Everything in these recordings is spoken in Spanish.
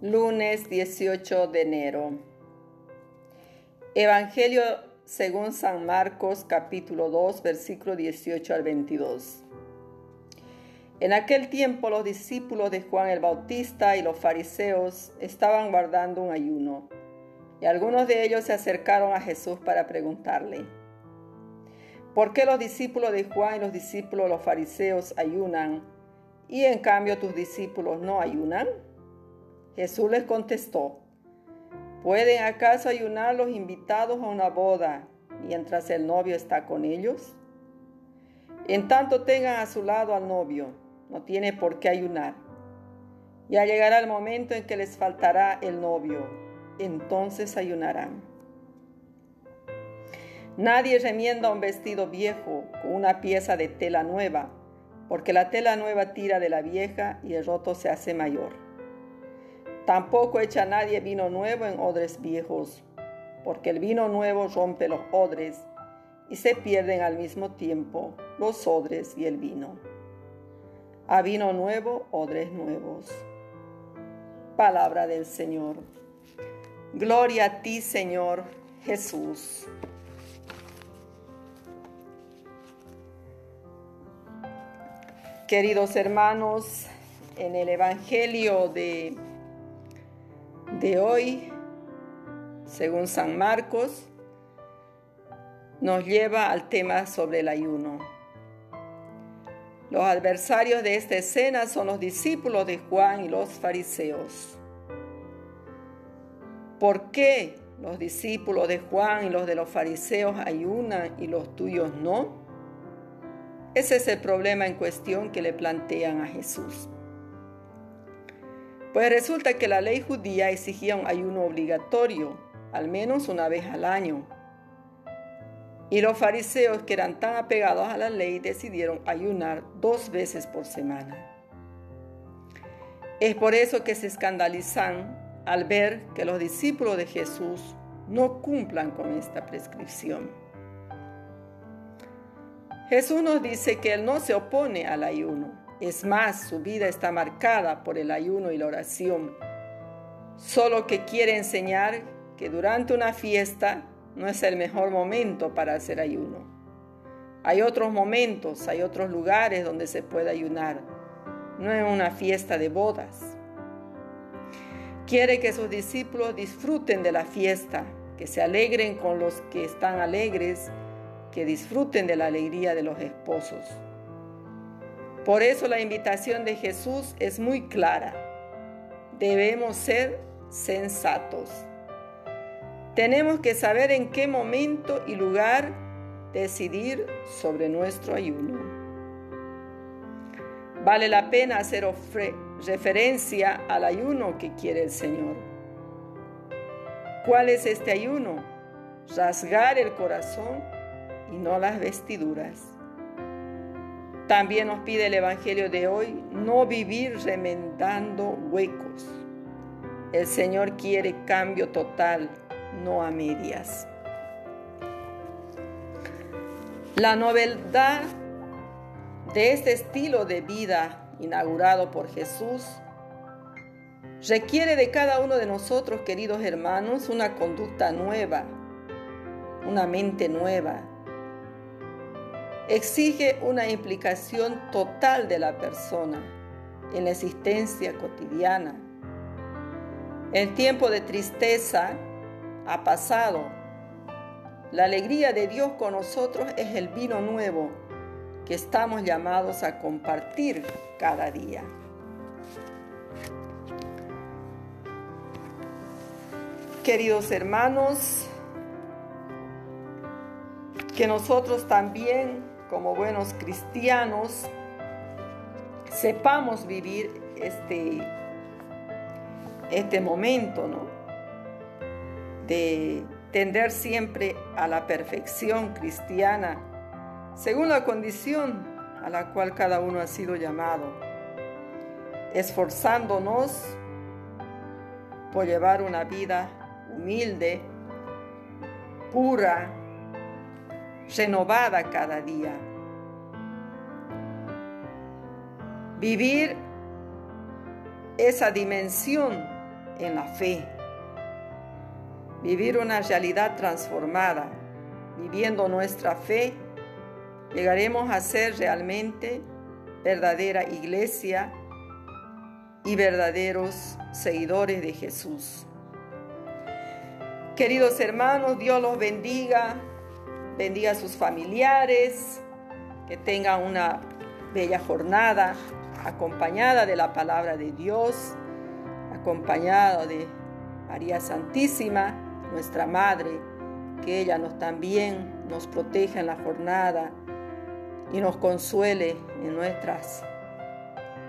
Lunes 18 de enero. Evangelio según San Marcos capítulo 2 versículo 18 al 22. En aquel tiempo los discípulos de Juan el Bautista y los fariseos estaban guardando un ayuno, y algunos de ellos se acercaron a Jesús para preguntarle, ¿por qué los discípulos de Juan y los discípulos de los fariseos ayunan, y en cambio tus discípulos no ayunan? Jesús les contestó, ¿pueden acaso ayunar los invitados a una boda mientras el novio está con ellos? En tanto tengan a su lado al novio, no tiene por qué ayunar. Ya llegará el momento en que les faltará el novio, entonces ayunarán. Nadie remienda un vestido viejo con una pieza de tela nueva, porque la tela nueva tira de la vieja y el roto se hace mayor. Tampoco echa nadie vino nuevo en odres viejos, porque el vino nuevo rompe los odres y se pierden al mismo tiempo los odres y el vino. A vino nuevo, odres nuevos. Palabra del Señor. Gloria a ti, Señor Jesús. Queridos hermanos, en el Evangelio de de hoy, según San Marcos, nos lleva al tema sobre el ayuno. Los adversarios de esta escena son los discípulos de Juan y los fariseos. ¿Por qué los discípulos de Juan y los de los fariseos ayunan y los tuyos no? Ese es el problema en cuestión que le plantean a Jesús. Pues resulta que la ley judía exigía un ayuno obligatorio, al menos una vez al año. Y los fariseos, que eran tan apegados a la ley, decidieron ayunar dos veces por semana. Es por eso que se escandalizan al ver que los discípulos de Jesús no cumplan con esta prescripción. Jesús nos dice que Él no se opone al ayuno, es más, su vida está marcada por el ayuno y la oración. Solo que quiere enseñar que durante una fiesta no es el mejor momento para hacer ayuno. Hay otros momentos, hay otros lugares donde se puede ayunar, no en una fiesta de bodas. Quiere que sus discípulos disfruten de la fiesta, que se alegren con los que están alegres, que disfruten de la alegría de los esposos. Por eso la invitación de Jesús es muy clara. Debemos ser sensatos. Tenemos que saber en qué momento y lugar decidir sobre nuestro ayuno. Vale la pena hacer referencia al ayuno que quiere el Señor. ¿Cuál es este ayuno? Rasgar el corazón y no las vestiduras. También nos pide el Evangelio de hoy no vivir remendando huecos. El Señor quiere cambio total, no a medias. La novedad de este estilo de vida inaugurado por Jesús requiere de cada uno de nosotros, queridos hermanos, una conducta nueva, una mente nueva, exige una implicación total de la persona en la existencia cotidiana. El tiempo de tristeza ha pasado. La alegría de Dios con nosotros es el vino nuevo que estamos llamados a compartir cada día. Queridos hermanos, que nosotros también como buenos cristianos, sepamos vivir este, este momento, ¿no? De tender siempre a la perfección cristiana, según la condición a la cual cada uno ha sido llamado, esforzándonos por llevar una vida humilde, pura, renovada cada día. Vivir esa dimensión en la fe, vivir una realidad transformada, viviendo nuestra fe, llegaremos a ser realmente verdadera iglesia y verdaderos seguidores de Jesús. Queridos hermanos, Dios los bendiga, bendiga a sus familiares, que tengan una bella jornada acompañada de la palabra de Dios, acompañada de María Santísima, nuestra Madre, que ella nos también nos proteja en la jornada y nos consuele en nuestras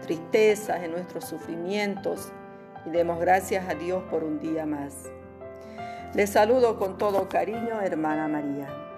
tristezas, en nuestros sufrimientos y demos gracias a Dios por un día más. Les saludo con todo cariño, hermana María.